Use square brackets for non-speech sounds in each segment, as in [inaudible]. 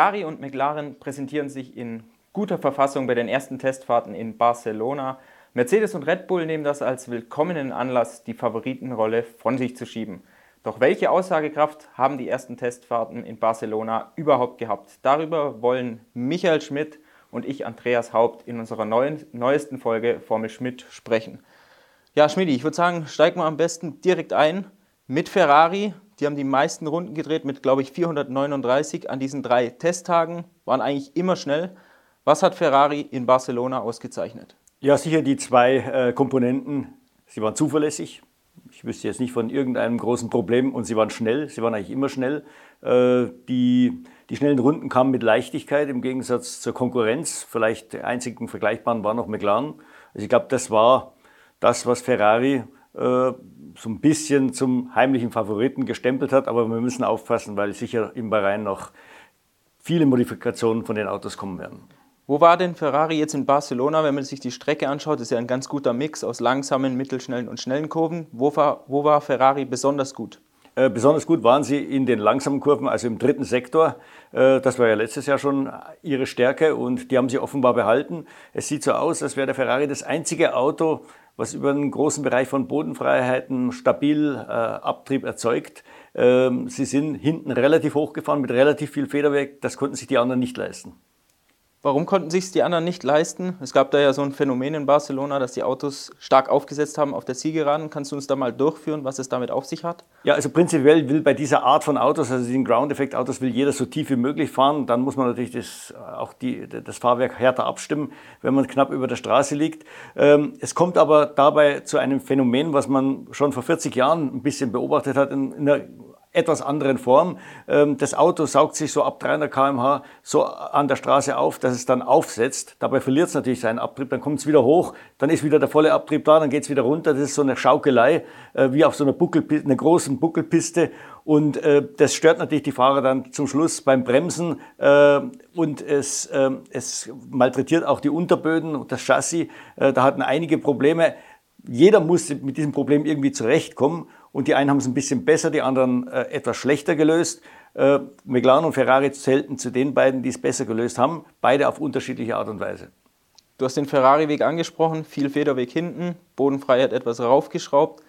Ferrari und McLaren präsentieren sich in guter Verfassung bei den ersten Testfahrten in Barcelona. Mercedes und Red Bull nehmen das als willkommenen Anlass, die Favoritenrolle von sich zu schieben. Doch welche Aussagekraft haben die ersten Testfahrten in Barcelona überhaupt gehabt? Darüber wollen Michael Schmidt und ich, Andreas Haupt, in unserer neuen, neuesten Folge Formel Schmidt sprechen. Ja, Schmidt, ich würde sagen, steig mal am besten direkt ein mit Ferrari. Die haben die meisten Runden gedreht mit, glaube ich, 439 an diesen drei Testtagen, waren eigentlich immer schnell. Was hat Ferrari in Barcelona ausgezeichnet? Ja, sicher die zwei äh, Komponenten. Sie waren zuverlässig, ich wüsste jetzt nicht von irgendeinem großen Problem und sie waren schnell, sie waren eigentlich immer schnell. Äh, die, die schnellen Runden kamen mit Leichtigkeit im Gegensatz zur Konkurrenz. Vielleicht der einzigen vergleichbaren war noch McLaren. Also ich glaube, das war das, was Ferrari so ein bisschen zum heimlichen Favoriten gestempelt hat. Aber wir müssen aufpassen, weil sicher im Bahrain noch viele Modifikationen von den Autos kommen werden. Wo war denn Ferrari jetzt in Barcelona, wenn man sich die Strecke anschaut? Ist ja ein ganz guter Mix aus langsamen, mittelschnellen und schnellen Kurven. Wo war, wo war Ferrari besonders gut? Äh, besonders gut waren sie in den langsamen Kurven, also im dritten Sektor. Äh, das war ja letztes Jahr schon ihre Stärke und die haben sie offenbar behalten. Es sieht so aus, als wäre der Ferrari das einzige Auto, was über einen großen Bereich von Bodenfreiheiten stabil äh, Abtrieb erzeugt. Ähm, sie sind hinten relativ hochgefahren mit relativ viel Federweg. Das konnten sich die anderen nicht leisten. Warum konnten sich die anderen nicht leisten? Es gab da ja so ein Phänomen in Barcelona, dass die Autos stark aufgesetzt haben auf der Zielgeraden. Kannst du uns da mal durchführen, was es damit auf sich hat? Ja, also prinzipiell will bei dieser Art von Autos, also den Ground-Effekt-Autos, will jeder so tief wie möglich fahren. Dann muss man natürlich das, auch die, das Fahrwerk härter abstimmen, wenn man knapp über der Straße liegt. Ähm, es kommt aber dabei zu einem Phänomen, was man schon vor 40 Jahren ein bisschen beobachtet hat, in, in einer etwas anderen Form. Ähm, das Auto saugt sich so ab 300 km/h so an der Straße auf, dass es dann aufsetzt. Dabei verliert es natürlich seinen Abtrieb, dann kommt es wieder hoch, dann ist wieder der volle Abtrieb da, dann geht es wieder runter. Das ist so eine Schaukelei, äh, wie auf so einer, Buckelpiste, einer großen Buckelpiste. Und äh, das stört natürlich die Fahrer dann zum Schluss beim Bremsen äh, und es, es malträtiert auch die Unterböden und das Chassis. Da hatten einige Probleme. Jeder muss mit diesem Problem irgendwie zurechtkommen und die einen haben es ein bisschen besser, die anderen äh, etwas schlechter gelöst. Äh, McLaren und Ferrari zählten zu den beiden, die es besser gelöst haben, beide auf unterschiedliche Art und Weise. Du hast den Ferrari-Weg angesprochen, viel Federweg hinten, Bodenfreiheit etwas raufgeschraubt.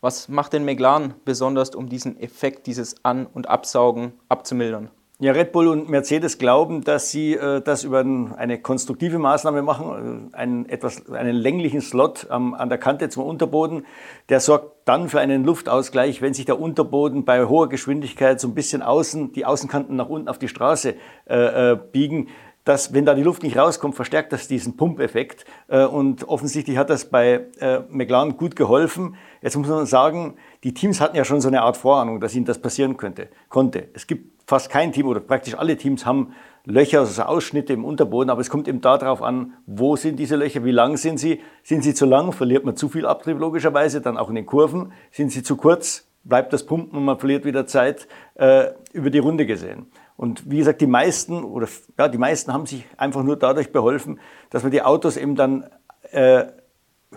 Was macht den McLaren besonders, um diesen Effekt, dieses An- und Absaugen abzumildern? Ja, Red Bull und Mercedes glauben, dass sie äh, das über eine konstruktive Maßnahme machen, äh, einen, etwas, einen länglichen Slot ähm, an der Kante zum Unterboden. Der sorgt dann für einen Luftausgleich, wenn sich der Unterboden bei hoher Geschwindigkeit so ein bisschen außen, die Außenkanten nach unten auf die Straße äh, äh, biegen dass wenn da die Luft nicht rauskommt, verstärkt das diesen Pumpeffekt. Äh, und offensichtlich hat das bei äh, McLaren gut geholfen. Jetzt muss man sagen, die Teams hatten ja schon so eine Art Vorahnung, dass ihnen das passieren könnte, konnte. Es gibt fast kein Team oder praktisch alle Teams haben Löcher, also Ausschnitte im Unterboden, aber es kommt eben darauf an, wo sind diese Löcher, wie lang sind sie. Sind sie zu lang, verliert man zu viel Abtrieb logischerweise, dann auch in den Kurven. Sind sie zu kurz, bleibt das Pumpen und man verliert wieder Zeit äh, über die Runde gesehen. Und wie gesagt, die meisten oder ja, die meisten haben sich einfach nur dadurch beholfen, dass man die Autos eben dann äh,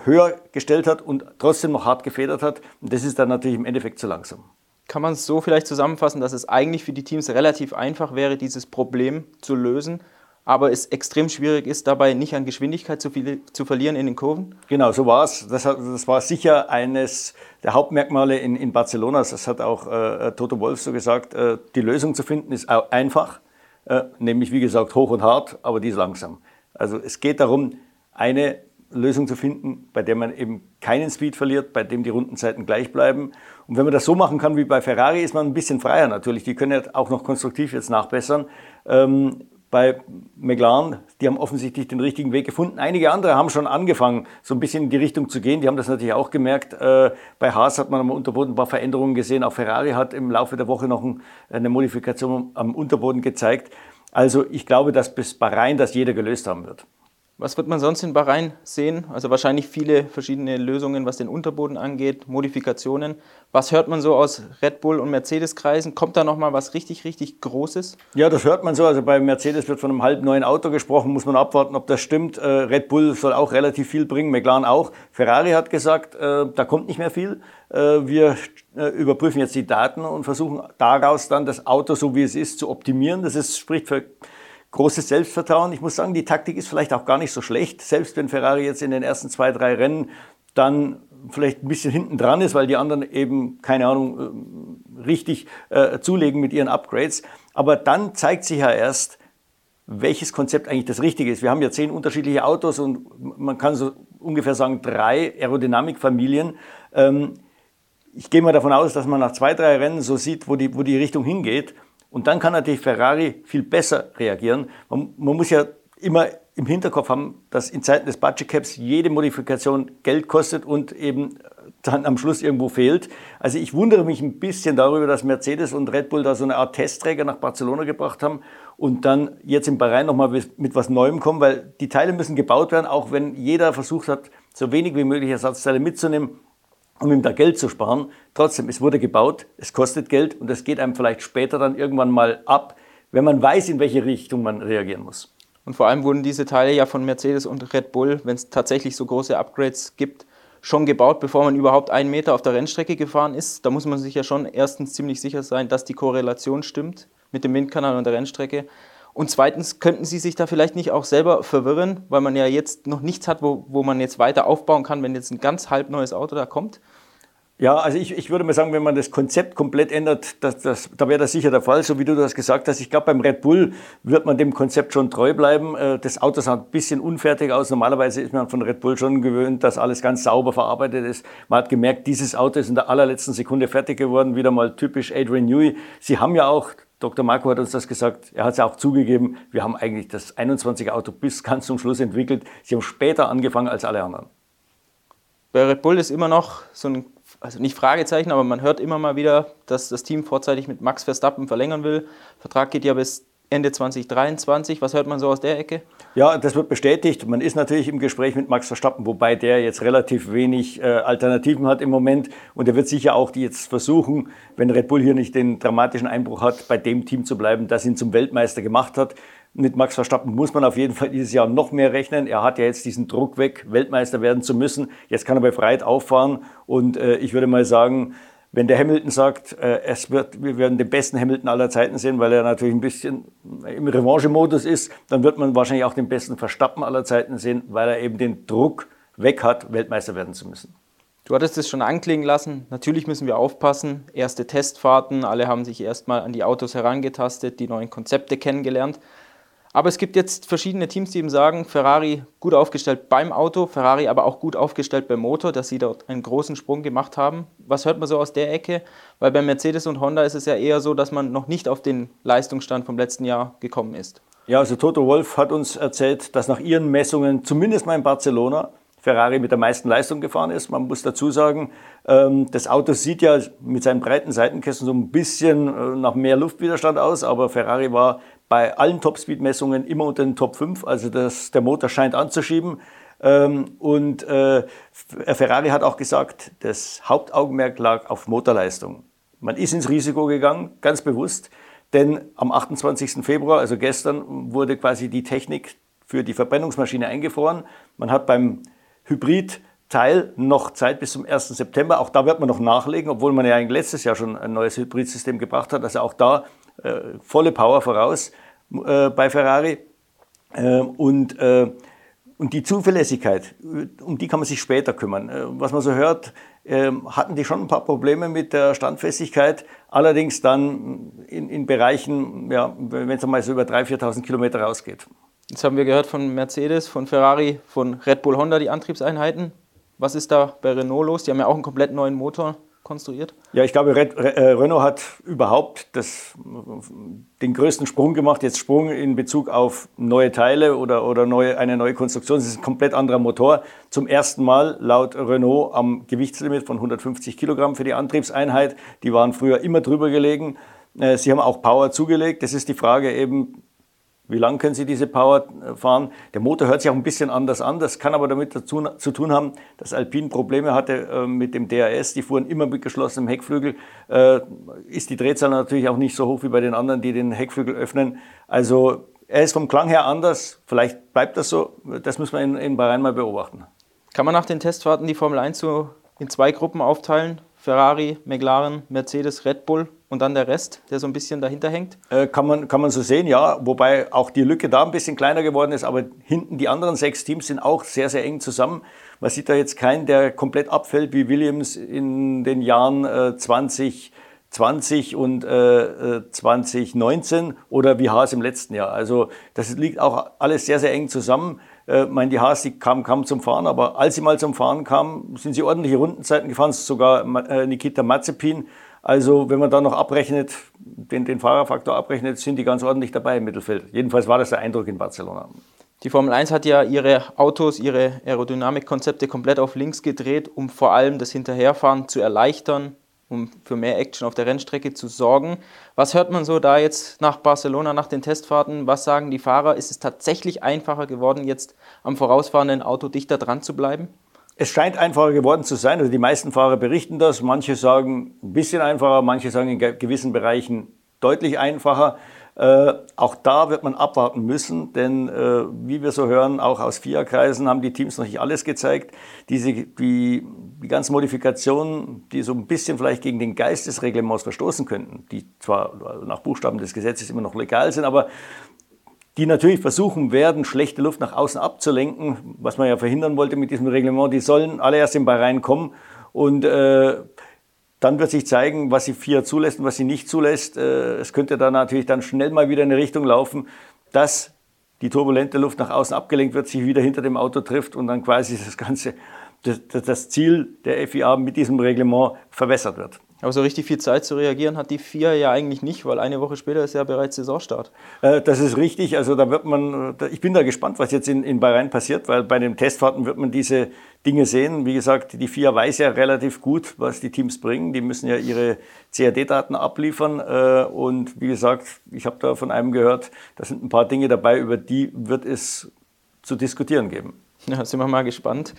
höher gestellt hat und trotzdem noch hart gefedert hat. Und das ist dann natürlich im Endeffekt zu langsam. Kann man es so vielleicht zusammenfassen, dass es eigentlich für die Teams relativ einfach wäre, dieses Problem zu lösen, aber es extrem schwierig ist, dabei nicht an Geschwindigkeit zu, viel, zu verlieren in den Kurven? Genau, so war es. Das, das, war sicher eines der Hauptmerkmale in, in Barcelona. Das hat auch äh, Toto Wolf so gesagt. Äh, die Lösung zu finden ist einfach, äh, nämlich wie gesagt hoch und hart, aber die ist langsam. Also es geht darum, eine Lösung zu finden, bei der man eben keinen Speed verliert, bei dem die Rundenzeiten gleich bleiben. Und wenn man das so machen kann wie bei Ferrari, ist man ein bisschen freier natürlich. Die können ja auch noch konstruktiv jetzt nachbessern. Ähm, bei McLaren, die haben offensichtlich den richtigen Weg gefunden. Einige andere haben schon angefangen, so ein bisschen in die Richtung zu gehen. Die haben das natürlich auch gemerkt. Äh, bei Haas hat man am Unterboden ein paar Veränderungen gesehen. Auch Ferrari hat im Laufe der Woche noch eine Modifikation am Unterboden gezeigt. Also ich glaube, dass bis Bahrain das jeder gelöst haben wird. Was wird man sonst in Bahrain sehen? Also wahrscheinlich viele verschiedene Lösungen, was den Unterboden angeht, Modifikationen. Was hört man so aus Red Bull und Mercedes-Kreisen? Kommt da noch mal was richtig, richtig Großes? Ja, das hört man so. Also bei Mercedes wird von einem halb neuen Auto gesprochen. Muss man abwarten, ob das stimmt. Äh, Red Bull soll auch relativ viel bringen, McLaren auch. Ferrari hat gesagt, äh, da kommt nicht mehr viel. Äh, wir überprüfen jetzt die Daten und versuchen daraus dann das Auto, so wie es ist, zu optimieren. Das ist, spricht für großes Selbstvertrauen. Ich muss sagen, die Taktik ist vielleicht auch gar nicht so schlecht, selbst wenn Ferrari jetzt in den ersten zwei, drei Rennen dann vielleicht ein bisschen hinten dran ist, weil die anderen eben, keine Ahnung, äh, richtig äh, zulegen mit ihren Upgrades. Aber dann zeigt sich ja erst, welches Konzept eigentlich das Richtige ist. Wir haben ja zehn unterschiedliche Autos und man kann so ungefähr sagen, drei Aerodynamikfamilien. Ähm, ich gehe mal davon aus, dass man nach zwei, drei Rennen so sieht, wo die, wo die Richtung hingeht. Und dann kann natürlich Ferrari viel besser reagieren. Man, man muss ja immer im Hinterkopf haben, dass in Zeiten des Budget Caps jede Modifikation Geld kostet und eben dann am Schluss irgendwo fehlt. Also ich wundere mich ein bisschen darüber, dass Mercedes und Red Bull da so eine Art Testträger nach Barcelona gebracht haben und dann jetzt in Bahrain nochmal mit was Neuem kommen, weil die Teile müssen gebaut werden, auch wenn jeder versucht hat, so wenig wie möglich Ersatzteile mitzunehmen um ihm da Geld zu sparen. Trotzdem, es wurde gebaut, es kostet Geld und es geht einem vielleicht später dann irgendwann mal ab, wenn man weiß, in welche Richtung man reagieren muss. Und vor allem wurden diese Teile ja von Mercedes und Red Bull, wenn es tatsächlich so große Upgrades gibt, schon gebaut, bevor man überhaupt einen Meter auf der Rennstrecke gefahren ist. Da muss man sich ja schon erstens ziemlich sicher sein, dass die Korrelation stimmt mit dem Windkanal und der Rennstrecke. Und zweitens, könnten Sie sich da vielleicht nicht auch selber verwirren, weil man ja jetzt noch nichts hat, wo, wo man jetzt weiter aufbauen kann, wenn jetzt ein ganz halb neues Auto da kommt? Ja, also ich, ich würde mal sagen, wenn man das Konzept komplett ändert, das, das, da wäre das sicher der Fall, so wie du das gesagt hast. Ich glaube, beim Red Bull wird man dem Konzept schon treu bleiben. Äh, das Auto sah ein bisschen unfertig aus. Normalerweise ist man von Red Bull schon gewöhnt, dass alles ganz sauber verarbeitet ist. Man hat gemerkt, dieses Auto ist in der allerletzten Sekunde fertig geworden. Wieder mal typisch Adrian Newey. Sie haben ja auch Dr. Marco hat uns das gesagt. Er hat es auch zugegeben. Wir haben eigentlich das 21er Auto bis ganz zum Schluss entwickelt. Sie haben später angefangen als alle anderen. Bei Red Bull ist immer noch so ein, also nicht Fragezeichen, aber man hört immer mal wieder, dass das Team vorzeitig mit Max Verstappen verlängern will. Vertrag geht ja bis Ende 2023. Was hört man so aus der Ecke? Ja, das wird bestätigt. Man ist natürlich im Gespräch mit Max Verstappen, wobei der jetzt relativ wenig äh, Alternativen hat im Moment. Und er wird sicher auch die jetzt versuchen, wenn Red Bull hier nicht den dramatischen Einbruch hat, bei dem Team zu bleiben, das ihn zum Weltmeister gemacht hat. Mit Max Verstappen muss man auf jeden Fall dieses Jahr noch mehr rechnen. Er hat ja jetzt diesen Druck weg, Weltmeister werden zu müssen. Jetzt kann er bei Freiheit auffahren. Und äh, ich würde mal sagen, wenn der Hamilton sagt, äh, es wird, wir werden den besten Hamilton aller Zeiten sehen, weil er natürlich ein bisschen im Revanche-Modus ist, dann wird man wahrscheinlich auch den besten Verstappen aller Zeiten sehen, weil er eben den Druck weg hat, Weltmeister werden zu müssen. Du hattest es schon anklingen lassen. Natürlich müssen wir aufpassen. Erste Testfahrten, alle haben sich erstmal an die Autos herangetastet, die neuen Konzepte kennengelernt. Aber es gibt jetzt verschiedene Teams, die eben sagen, Ferrari gut aufgestellt beim Auto, Ferrari aber auch gut aufgestellt beim Motor, dass sie dort einen großen Sprung gemacht haben. Was hört man so aus der Ecke? Weil bei Mercedes und Honda ist es ja eher so, dass man noch nicht auf den Leistungsstand vom letzten Jahr gekommen ist. Ja, also Toto Wolf hat uns erzählt, dass nach ihren Messungen, zumindest mal in Barcelona, Ferrari mit der meisten Leistung gefahren ist. Man muss dazu sagen, ähm, das Auto sieht ja mit seinen breiten Seitenkästen so ein bisschen äh, nach mehr Luftwiderstand aus, aber Ferrari war bei allen Topspeed-Messungen immer unter den Top 5, also das, der Motor scheint anzuschieben. Ähm, und äh, Ferrari hat auch gesagt, das Hauptaugenmerk lag auf Motorleistung. Man ist ins Risiko gegangen, ganz bewusst, denn am 28. Februar, also gestern, wurde quasi die Technik für die Verbrennungsmaschine eingefroren. Man hat beim Hybrid-Teil noch Zeit bis zum 1. September. Auch da wird man noch nachlegen, obwohl man ja letztes Jahr schon ein neues Hybridsystem gebracht hat. Also auch da äh, volle Power voraus äh, bei Ferrari. Äh, und, äh, und die Zuverlässigkeit, um die kann man sich später kümmern. Äh, was man so hört, ähm, hatten die schon ein paar Probleme mit der Standfestigkeit, allerdings dann in, in Bereichen, ja, wenn es einmal so über 3.000, 4.000 Kilometer rausgeht. Jetzt haben wir gehört von Mercedes, von Ferrari, von Red Bull Honda die Antriebseinheiten. Was ist da bei Renault los? Die haben ja auch einen komplett neuen Motor konstruiert? Ja, ich glaube, äh, Renault hat überhaupt das, den größten Sprung gemacht. Jetzt Sprung in Bezug auf neue Teile oder, oder neue, eine neue Konstruktion. Es ist ein komplett anderer Motor. Zum ersten Mal laut Renault am Gewichtslimit von 150 Kilogramm für die Antriebseinheit. Die waren früher immer drüber gelegen. Äh, sie haben auch Power zugelegt. Das ist die Frage eben, Wie lang können Sie diese Power äh, fahren? Der Motor hört sich auch ein bisschen anders an. Das kann aber damit dazu, zu tun haben, dass Alpine Probleme hatte äh, mit dem DRS. Die fuhren immer mit geschlossenem Heckflügel. Äh, ist die Drehzahl natürlich auch nicht so hoch wie bei den anderen, die den Heckflügel öffnen. Also er ist vom Klang her anders. Vielleicht bleibt das so. Das müssen wir in, in Bahrain mal beobachten. Kann man nach den Testfahrten die Formel 1 so in zwei Gruppen aufteilen? Ferrari, McLaren, Mercedes, Red Bull und dann der Rest, der so ein bisschen dahinter hängt? Äh, kann, man, kann man so sehen, ja. Wobei auch die Lücke da ein bisschen kleiner geworden ist, aber hinten die anderen sechs Teams sind auch sehr, sehr eng zusammen. Man sieht da jetzt keinen, der komplett abfällt wie Williams in den Jahren äh, 2020 und äh, 2019 äh, oder wie Haas im letzten Jahr. Also das liegt auch alles sehr, sehr eng zusammen. Äh, meine, die Haas, die kamen kaum zum Fahren, aber als sie mal zum Fahren kamen, sind sie ordentliche Rundenzeiten gefahren, sogar äh, Nikita Mazepin also wenn man da noch abrechnet, den, den Fahrerfaktor abrechnet, sind die ganz ordentlich dabei im Mittelfeld. Jedenfalls war das der Eindruck in Barcelona. Die Formel 1 hat ja ihre Autos, ihre Aerodynamikkonzepte komplett auf links gedreht, um vor allem das Hinterherfahren zu erleichtern, um für mehr Action auf der Rennstrecke zu sorgen. Was hört man so da jetzt nach Barcelona, nach den Testfahrten? Was sagen die Fahrer? Ist es tatsächlich einfacher geworden, jetzt am vorausfahrenden Auto dichter dran zu bleiben? Es scheint einfacher geworden zu sein. Also die meisten Fahrer berichten das. Manche sagen ein bisschen einfacher, manche sagen in gewissen Bereichen deutlich einfacher. Äh, auch da wird man abwarten müssen, denn äh, wie wir so hören, auch aus FIA-Kreisen haben die Teams noch nicht alles gezeigt. Diese, die, die ganzen Modifikationen, die so ein bisschen vielleicht gegen den Geist des Reglements verstoßen könnten, die zwar nach Buchstaben des Gesetzes immer noch legal sind, aber die natürlich versuchen werden, schlechte Luft nach außen abzulenken, was man ja verhindern wollte mit diesem Reglement. Die sollen alle erst in Bahrain kommen und äh, dann wird sich zeigen, was sie FIA zulässt und was sie nicht zulässt. Äh, es könnte da natürlich dann schnell mal wieder in eine Richtung laufen, dass die turbulente Luft nach außen abgelenkt wird, sich wieder hinter dem Auto trifft und dann quasi das ganze, das, das Ziel der FIA mit diesem Reglement verwässert wird. Aber so richtig viel Zeit zu reagieren hat die vier ja eigentlich nicht, weil eine Woche später ist ja bereits Saisonstart. Äh, das ist richtig. Also da wird man, ich bin da gespannt, was jetzt in, in Bahrain passiert, weil bei den Testfahrten wird man diese Dinge sehen. Wie gesagt, die FIA weiß ja relativ gut, was die Teams bringen. Die müssen ja ihre CAD-Daten abliefern. Äh, und wie gesagt, ich habe da von einem gehört, da sind ein paar Dinge dabei, über die wird es zu diskutieren geben. Ja, sind wir mal gespannt.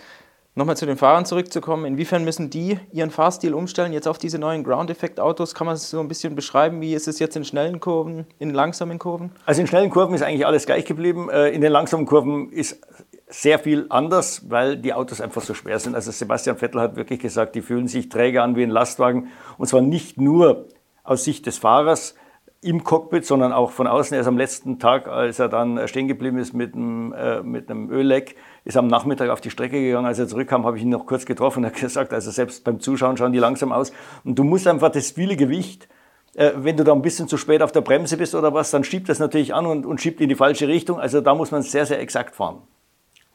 Nochmal zu den Fahrern zurückzukommen, inwiefern müssen die ihren Fahrstil umstellen, jetzt auf diese neuen Ground-Effekt-Autos? Kann man es so ein bisschen beschreiben? Wie ist es jetzt in schnellen Kurven, in langsamen Kurven? Also in schnellen Kurven ist eigentlich alles gleich geblieben. Äh, in den langsamen Kurven ist sehr viel anders, weil die Autos einfach so schwer sind. Also Sebastian Vettel hat wirklich gesagt, die fühlen sich träger an wie ein Lastwagen. Und zwar nicht nur aus Sicht des Fahrers, im Cockpit, sondern auch von außen. Erst am letzten Tag, als er dann stehen geblieben ist mit einem, äh, mit einem Ölleck, ist am Nachmittag auf die Strecke gegangen. Als er zurückkam, habe ich ihn noch kurz getroffen und er hat [laughs] gesagt, also selbst beim Zuschauen schauen die langsam aus. Und du musst einfach das viele Gewicht, äh, wenn du da ein bisschen zu spät auf der Bremse bist oder was, dann schiebt das natürlich an und, und schiebt in die falsche Richtung. Also da muss man sehr, sehr exakt fahren.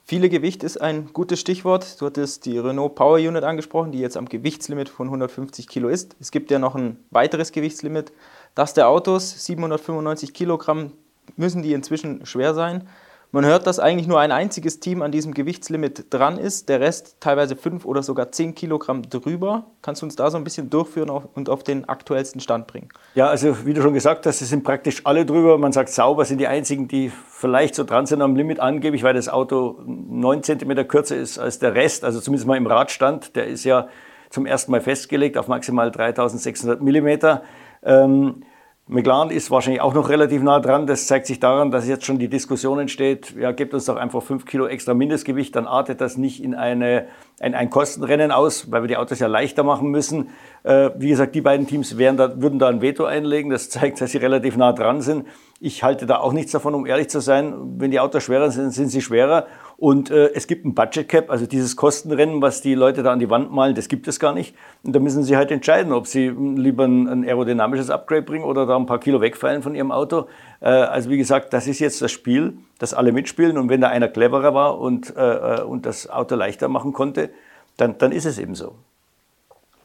Viele Gewicht ist ein gutes Stichwort. Du hattest die Renault Power Unit angesprochen, die jetzt am Gewichtslimit von 150 Kilo ist. Es gibt ja noch ein weiteres Gewichtslimit das der Autos, 795 Kilogramm müssen die inzwischen schwer sein. Man hört, dass eigentlich nur ein einziges Team an diesem Gewichtslimit dran ist, der Rest teilweise 5 oder sogar 10 Kilogramm drüber. Kannst du uns da so ein bisschen durchführen und auf den aktuellsten Stand bringen? Ja, also wie du schon gesagt hast, es sind praktisch alle drüber. Man sagt, sauber sind die einzigen, die vielleicht so dran sind am Limit angeblich, weil das Auto 9 cm kürzer ist als der Rest, also zumindest mal im Radstand. Der ist ja zum ersten Mal festgelegt auf maximal 3600 Millimeter. Ähm, McLaren ist wahrscheinlich auch noch relativ nah dran. Das zeigt sich daran, dass jetzt schon die Diskussion entsteht, ja, gebt uns doch einfach fünf Kilo extra Mindestgewicht, dann artet das nicht in eine, ein, ein Kostenrennen aus, weil wir die Autos ja leichter machen müssen. Äh, wie gesagt, die beiden Teams wären da, würden da ein Veto einlegen. Das zeigt, dass sie relativ nah dran sind. Ich halte da auch nichts davon, um ehrlich zu sein. Wenn die Autos schwerer sind, sind sie schwerer. Und äh, es gibt ein Budget Cap, also dieses Kostenrennen, was die Leute da an die Wand malen, das gibt es gar nicht. Und da müssen sie halt entscheiden, ob sie lieber ein, ein aerodynamisches Upgrade bringen oder da ein paar Kilo wegfallen von ihrem Auto. Äh, also wie gesagt, das ist jetzt das Spiel, das alle mitspielen. Und wenn da einer cleverer war und, äh, äh, und das Auto leichter machen konnte, dann, dann ist es eben so.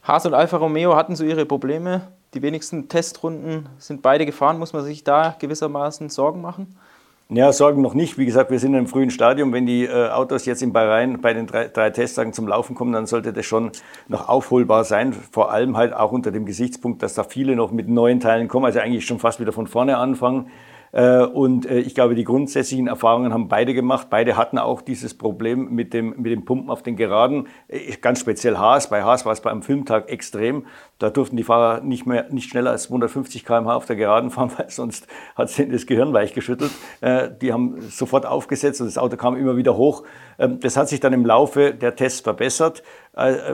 Haas und Alfa Romeo hatten so ihre Probleme. Die wenigsten Testrunden sind beide gefahren. Muss man sich da gewissermaßen Sorgen machen? Ja, Sorgen noch nicht. Wie gesagt, wir sind im frühen Stadium. Wenn die äh, Autos jetzt in Bahrain bei den drei, drei Testtagen zum Laufen kommen, dann sollte das schon noch aufholbar sein. Vor allem halt auch unter dem Gesichtspunkt, dass da viele noch mit neuen Teilen kommen, also eigentlich schon fast wieder von vorne anfangen. Äh, und äh, ich glaube, die grundsätzlichen Erfahrungen haben beide gemacht. Beide hatten auch dieses Problem mit dem, mit dem Pumpen auf den Geraden. Äh, ganz speziell Haas. Bei Haas war es beim Filmtag extrem. Da durften die Fahrer nicht mehr, nicht schneller als 250 km/h auf der Geraden fahren, [laughs] weil sonst hat es das Gehirn weich geschüttelt. Die haben sofort aufgesetzt und das Auto kam immer wieder hoch. Ähm, das hat sich dann im Laufe der Tests verbessert.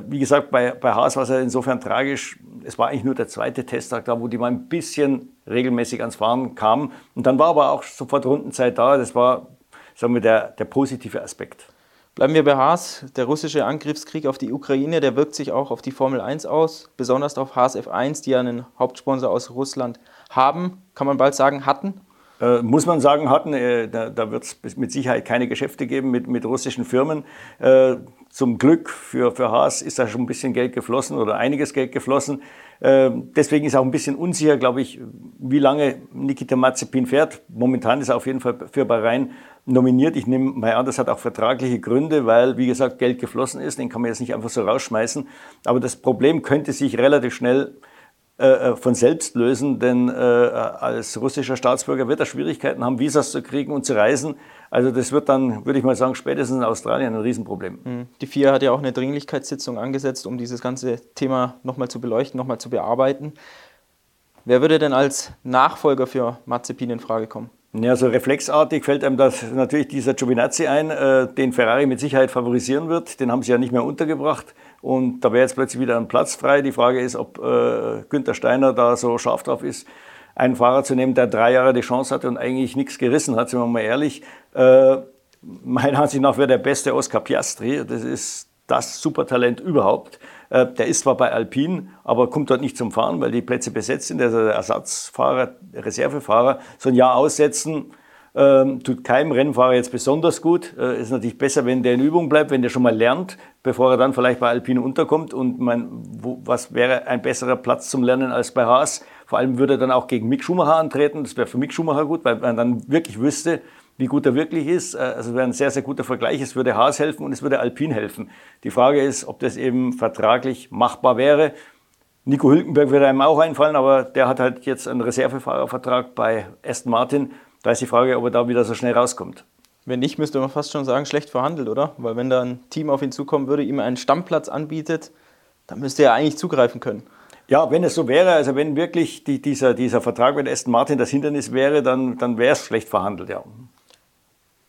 Wie gesagt, bei, bei Haas war es insofern tragisch. Es war eigentlich nur der zweite Testtag da, wo die mal ein bisschen regelmäßig ans Fahren kamen. Und dann war aber auch sofort Rundenzeit da. Das war, sagen wir, der, der positive Aspekt. Bleiben wir bei Haas. Der russische Angriffskrieg auf die Ukraine, der wirkt sich auch auf die Formel 1 aus, besonders auf Haas F1, die ja einen Hauptsponsor aus Russland haben, kann man bald sagen, hatten. Äh, muss man sagen, hatten, äh, da, da wird es mit Sicherheit keine Geschäfte geben mit, mit russischen Firmen. Äh, zum Glück für, für Haas ist da schon ein bisschen Geld geflossen oder einiges Geld geflossen. Ähm, deswegen ist auch ein bisschen unsicher, glaube ich, wie lange Nikita Mazepin fährt. Momentan ist er auf jeden Fall für Bahrain nominiert. Ich nehme mal an, das hat auch vertragliche Gründe, weil, wie gesagt, Geld geflossen ist. Den kann man jetzt nicht einfach so rausschmeißen. Aber das Problem könnte sich relativ schnell äh, äh, von selbst lösen, denn äh, als russischer Staatsbürger wird er Schwierigkeiten haben, Visas zu kriegen und zu reisen. Also das wird dann, würde ich mal sagen, spätestens in Australien ein Riesenproblem. Hm. Die FIA hat ja auch eine Dringlichkeitssitzung angesetzt, um dieses ganze Thema nochmal zu beleuchten, nochmal zu bearbeiten. Wer würde denn als Nachfolger für Mazepin in Frage kommen? Ja, so reflexartig fällt einem das natürlich dieser Giovinazzi ein, äh, den Ferrari mit Sicherheit favorisieren wird. Den haben sie ja nicht mehr untergebracht. Und da wäre jetzt plötzlich wieder ein Platz frei. Die Frage ist, ob äh, Günther Steiner da so scharf drauf ist, einen Fahrer zu nehmen, der drei Jahre die Chance hatte und eigentlich nichts gerissen hat, sind wir mal ehrlich. Äh, meiner Ansicht nach wäre der beste Oscar Piastri. Das ist das Supertalent überhaupt. Äh, der ist zwar bei Alpine, aber kommt dort nicht zum Fahren, weil die Plätze besetzt sind. Der ist der Ersatzfahrer, Reservefahrer. So ein Jahr aussetzen, ähm, tut keinem Rennfahrer jetzt besonders gut. Äh, ist natürlich besser, wenn der in Übung bleibt, wenn der schon mal lernt, bevor er dann vielleicht bei Alpine unterkommt. Und man, wo, was wäre ein besserer Platz zum Lernen als bei Haas? Vor allem würde er dann auch gegen Mick Schumacher antreten. Das wäre für Mick Schumacher gut, weil man dann wirklich wüsste, wie gut er wirklich ist. Äh, also es wäre ein sehr, sehr guter Vergleich. Es würde Haas helfen und es würde Alpine helfen. Die Frage ist, ob das eben vertraglich machbar wäre. Nico Hülkenberg würde einem auch einfallen, aber der hat halt jetzt einen Reservefahrervertrag bei Aston Martin. Da ist die Frage, ob er da wieder so schnell rauskommt. Wenn nicht, müsste man fast schon sagen, schlecht verhandelt, oder? Weil wenn da ein Team auf ihn zukommen würde, ihm einen Stammplatz anbietet, dann müsste er eigentlich zugreifen können. Ja, wenn es so wäre, also wenn wirklich die, dieser, dieser Vertrag mit Aston Martin das Hindernis wäre, dann, dann wäre es schlecht verhandelt, ja.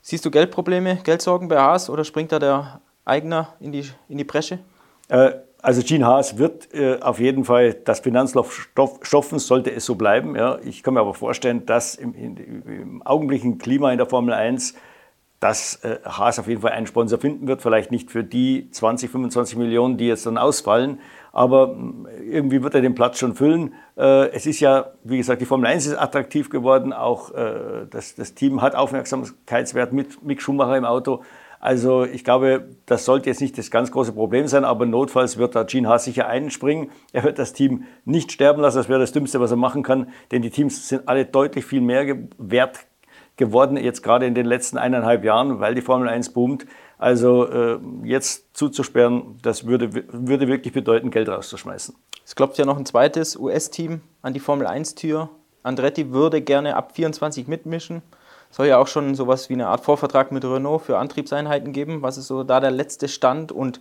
Siehst du Geldprobleme, Geldsorgen bei Haas oder springt da der Eigner in die, in die Bresche? Äh, also Gene Haas wird äh, auf jeden Fall das Finanzloch stoffen, sollte es so bleiben. Ja. Ich kann mir aber vorstellen, dass im, im augenblicklichen Klima in der Formel 1 dass äh, Haas auf jeden Fall einen Sponsor finden wird, vielleicht nicht für die 20, 25 Millionen, die jetzt dann ausfallen, aber irgendwie wird er den Platz schon füllen. Äh, es ist ja, wie gesagt, die Formel 1 ist attraktiv geworden, auch äh, das, das Team hat Aufmerksamkeitswert mit Mick Schumacher im Auto. Also ich glaube, das sollte jetzt nicht das ganz große Problem sein, aber notfalls wird da Gene Haas sicher einspringen. Er wird das Team nicht sterben lassen, das wäre das Dümmste, was er machen kann, denn die Teams sind alle deutlich viel mehr wert geworden, jetzt gerade in den letzten eineinhalb Jahren, weil die Formel 1 boomt. Also äh, jetzt zuzusperren, das würde, würde wirklich bedeuten, Geld rauszuschmeißen. Es klopft ja noch ein zweites US-Team an die Formel 1-Tür. Andretti würde gerne ab 24 mitmischen soll ja auch schon sowas wie eine Art Vorvertrag mit Renault für Antriebseinheiten geben. Was ist so da der letzte Stand und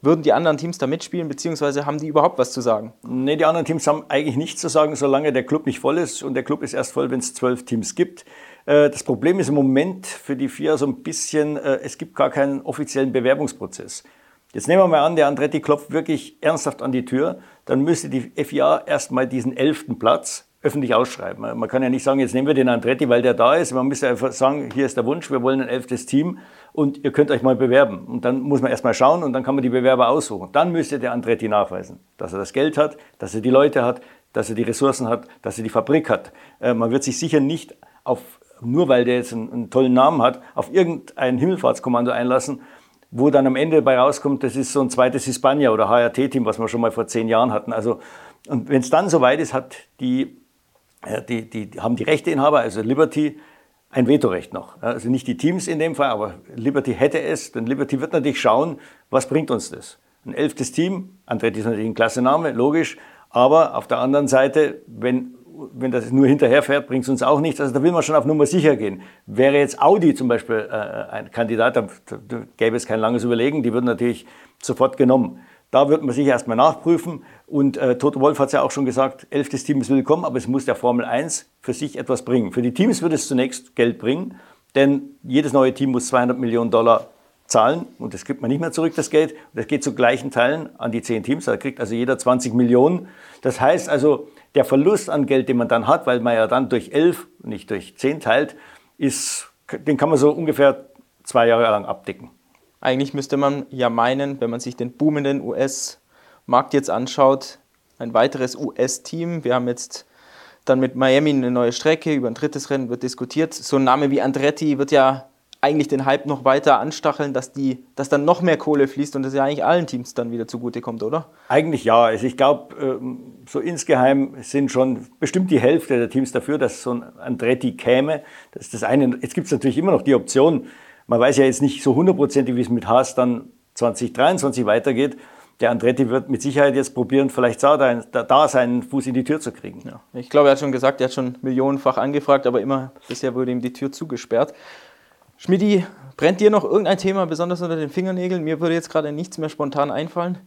würden die anderen Teams da mitspielen, beziehungsweise haben die überhaupt was zu sagen? Nee, die anderen Teams haben eigentlich nichts zu sagen, solange der Club nicht voll ist. Und der Club ist erst voll, wenn es zwölf Teams gibt. Äh, das Problem ist im Moment für die FIA so ein bisschen, äh, es gibt gar keinen offiziellen Bewerbungsprozess. Jetzt nehmen wir mal an, der Andretti klopft wirklich ernsthaft an die Tür, dann müsste die FIA erstmal diesen elften Platz öffentlich ausschreiben. Man kann ja nicht sagen, jetzt nehmen wir den Andretti, weil der da ist. Man müsste einfach sagen, hier ist der Wunsch, wir wollen ein elftes Team und ihr könnt euch mal bewerben. Und dann muss man erstmal schauen und dann kann man die Bewerber aussuchen. Dann müsste der Andretti nachweisen, dass er das Geld hat, dass er die Leute hat, dass er die Ressourcen hat, dass er die Fabrik hat. Äh, man wird sich sicher nicht auf, nur weil der jetzt einen, einen tollen Namen hat, auf irgendein Himmelfahrtskommando einlassen, wo dann am Ende dabei rauskommt, das ist so ein zweites Hispania oder HRT-Team, was wir schon mal vor zehn Jahren hatten. Also, und wenn es dann soweit ist, hat die die, die, haben die Rechteinhaber, also Liberty, ein Vetorecht noch. Also nicht die Teams in dem Fall, aber Liberty hätte es, denn Liberty wird natürlich schauen, was bringt uns das. Ein elftes Team, Andretti ist natürlich ein klasse Name, logisch, aber auf der anderen Seite, wenn wenn das nur hinterher fährt, bringt es uns auch nichts. Also da will man schon auf Nummer sicher gehen. Wäre jetzt Audi zum Beispiel äh, ein Kandidat, da, gäbe es kein langes Überlegen, die würden natürlich sofort genommen. Da wird man sich erstmal nachprüfen. Und äh, Toto Wolf hat es ja auch schon gesagt, elftes Team ist willkommen, aber es muss der Formel 1 für sich etwas bringen. Für die Teams wird es zunächst Geld bringen, denn jedes neue Team muss 200 Millionen Dollar zahlen und das gibt man nicht mehr zurück, das Geld. Das geht zu gleichen Teilen an die zehn Teams, da kriegt also jeder 20 Millionen. Das heißt also, der Verlust an Geld, den man dann hat, weil man ja dann durch elf, nicht durch zehn teilt, ist, den kann man so ungefähr zwei Jahre lang abdecken. Eigentlich müsste man ja meinen, wenn man sich den boomenden US-Markt jetzt anschaut, ein weiteres US-Team. Wir haben jetzt dann mit Miami eine neue Strecke, über ein drittes Rennen wird diskutiert. So ein Name wie Andretti wird ja eigentlich den Hype noch weiter anstacheln, dass, die, dass dann noch mehr Kohle fließt und das ja eigentlich allen Teams dann wieder zugutekommt, oder? Eigentlich ja. Also ich glaube, ähm, so insgeheim sind schon bestimmt die Hälfte der Teams dafür, dass so ein Andretti käme. Das ist das eine. Jetzt gibt es natürlich immer noch die Option, man weiß ja jetzt nicht so hundertprozentig, wie es mit Haas dann 2023 weitergeht. Der Andretti wird mit Sicherheit jetzt probieren, vielleicht da, da seinen Fuß in die Tür zu kriegen. Ja. Ich glaube, er hat schon gesagt, er hat schon millionenfach angefragt, aber immer bisher wurde ihm die Tür zugesperrt. Schmidi, brennt dir noch irgendein Thema besonders unter den Fingernägeln? Mir würde jetzt gerade nichts mehr spontan einfallen.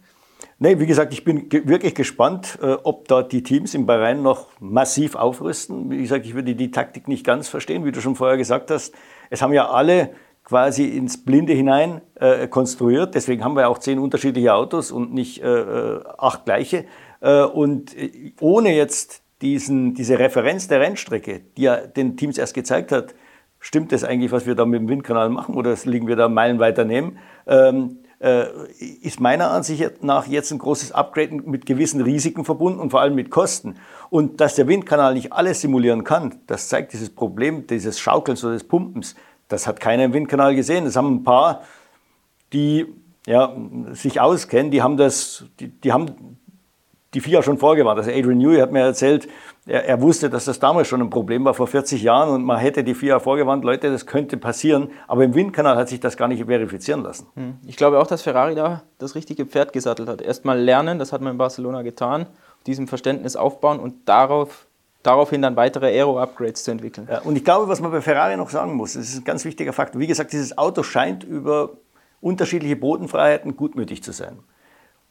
Nee, wie gesagt, ich bin wirklich gespannt, äh, ob da die Teams in Bahrain noch massiv aufrüsten. Wie gesagt, ich würde die Taktik nicht ganz verstehen, wie du schon vorher gesagt hast. Es haben ja alle quasi ins Blinde hinein äh, konstruiert. Deswegen haben wir auch zehn unterschiedliche Autos und nicht äh, äh acht gleiche. Äh, und äh, ohne jetzt diesen, diese Referenz der Rennstrecke, die ja den Teams erst gezeigt hat, stimmt das eigentlich, was wir da mit dem Windkanal machen oder liegen wir da Meilen weiter neben? Ähm, äh, ist meiner Ansicht nach jetzt ein großes Upgrade mit gewissen Risiken verbunden und vor allem mit Kosten. Und dass der Windkanal nicht alles simulieren kann, das zeigt dieses Problem dieses Schaukelns oder des Pumpens. Das hat keiner im Windkanal gesehen. Das haben ein paar, die ja, sich auskennen, die haben das, die, die haben die FIA schon vorgewarnt. Also Adrian Newey hat mir erzählt, er, er, wusste, dass das damals schon ein Problem war vor 40 Jahren und man hätte die FIA vorgewarnt, Leute, das könnte passieren. Aber im Windkanal hat sich das gar nicht verifizieren lassen. Hm. Ich glaube auch, dass Ferrari da das richtige Pferd gesattelt hat. Erstmal lernen, das hat man in Barcelona getan, diesem Verständnis aufbauen und darauf daraufhin dann weitere Aero-Upgrades zu entwickeln. Ja, und ich glaube, was man bei Ferrari noch sagen muss, das ist ein ganz wichtiger Faktor. Wie gesagt, dieses Auto scheint über unterschiedliche Bodenfreiheiten gutmütig zu sein.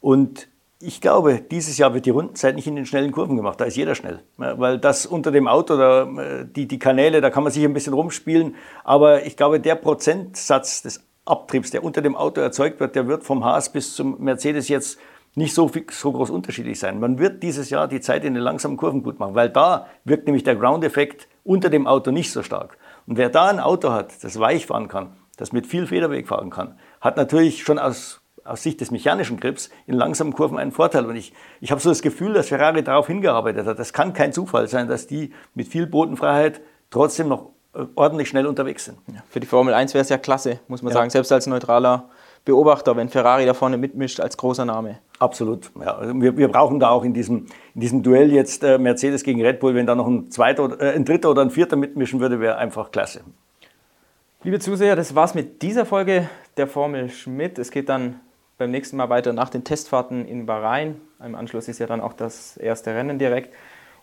Und ich glaube, dieses Jahr wird die Rundenzeit nicht in den schnellen Kurven gemacht. Da ist jeder schnell. Weil das unter dem Auto, da, die, die Kanäle, da kann man sich ein bisschen rumspielen. Aber ich glaube, der Prozentsatz des Abtriebs, der unter dem Auto erzeugt wird, der wird vom Haas bis zum Mercedes jetzt nicht so, so groß unterschiedlich sein. Man wird dieses Jahr die Zeit in den langsamen Kurven gut machen, weil da wirkt nämlich der Ground-Effekt unter dem Auto nicht so stark. Und wer da ein Auto hat, das weich fahren kann, das mit viel Federweg fahren kann, hat natürlich schon aus, aus Sicht des mechanischen Grips in langsamen Kurven einen Vorteil. Und ich, ich habe so das Gefühl, dass Ferrari darauf hingearbeitet hat. Das kann kein Zufall sein, dass die mit viel Bodenfreiheit trotzdem noch äh, ordentlich schnell unterwegs sind. Ja, für die Formel 1 wäre es ja klasse, muss man ja. sagen, selbst als neutraler Beobachter, wenn Ferrari da vorne mitmischt als großer Name. Absolut. Ja, wir, wir brauchen da auch in diesem, in diesem Duell jetzt äh, Mercedes gegen Red Bull, wenn da noch ein, zweiter, äh, ein dritter oder ein vierter mitmischen würde, wäre einfach klasse. Liebe Zuseher, das war's mit dieser Folge der Formel Schmidt. Es geht dann beim nächsten Mal weiter nach den Testfahrten in Bahrain. Im Anschluss ist ja dann auch das erste Rennen direkt.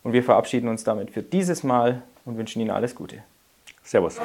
Und wir verabschieden uns damit für dieses Mal und wünschen Ihnen alles Gute. Servus.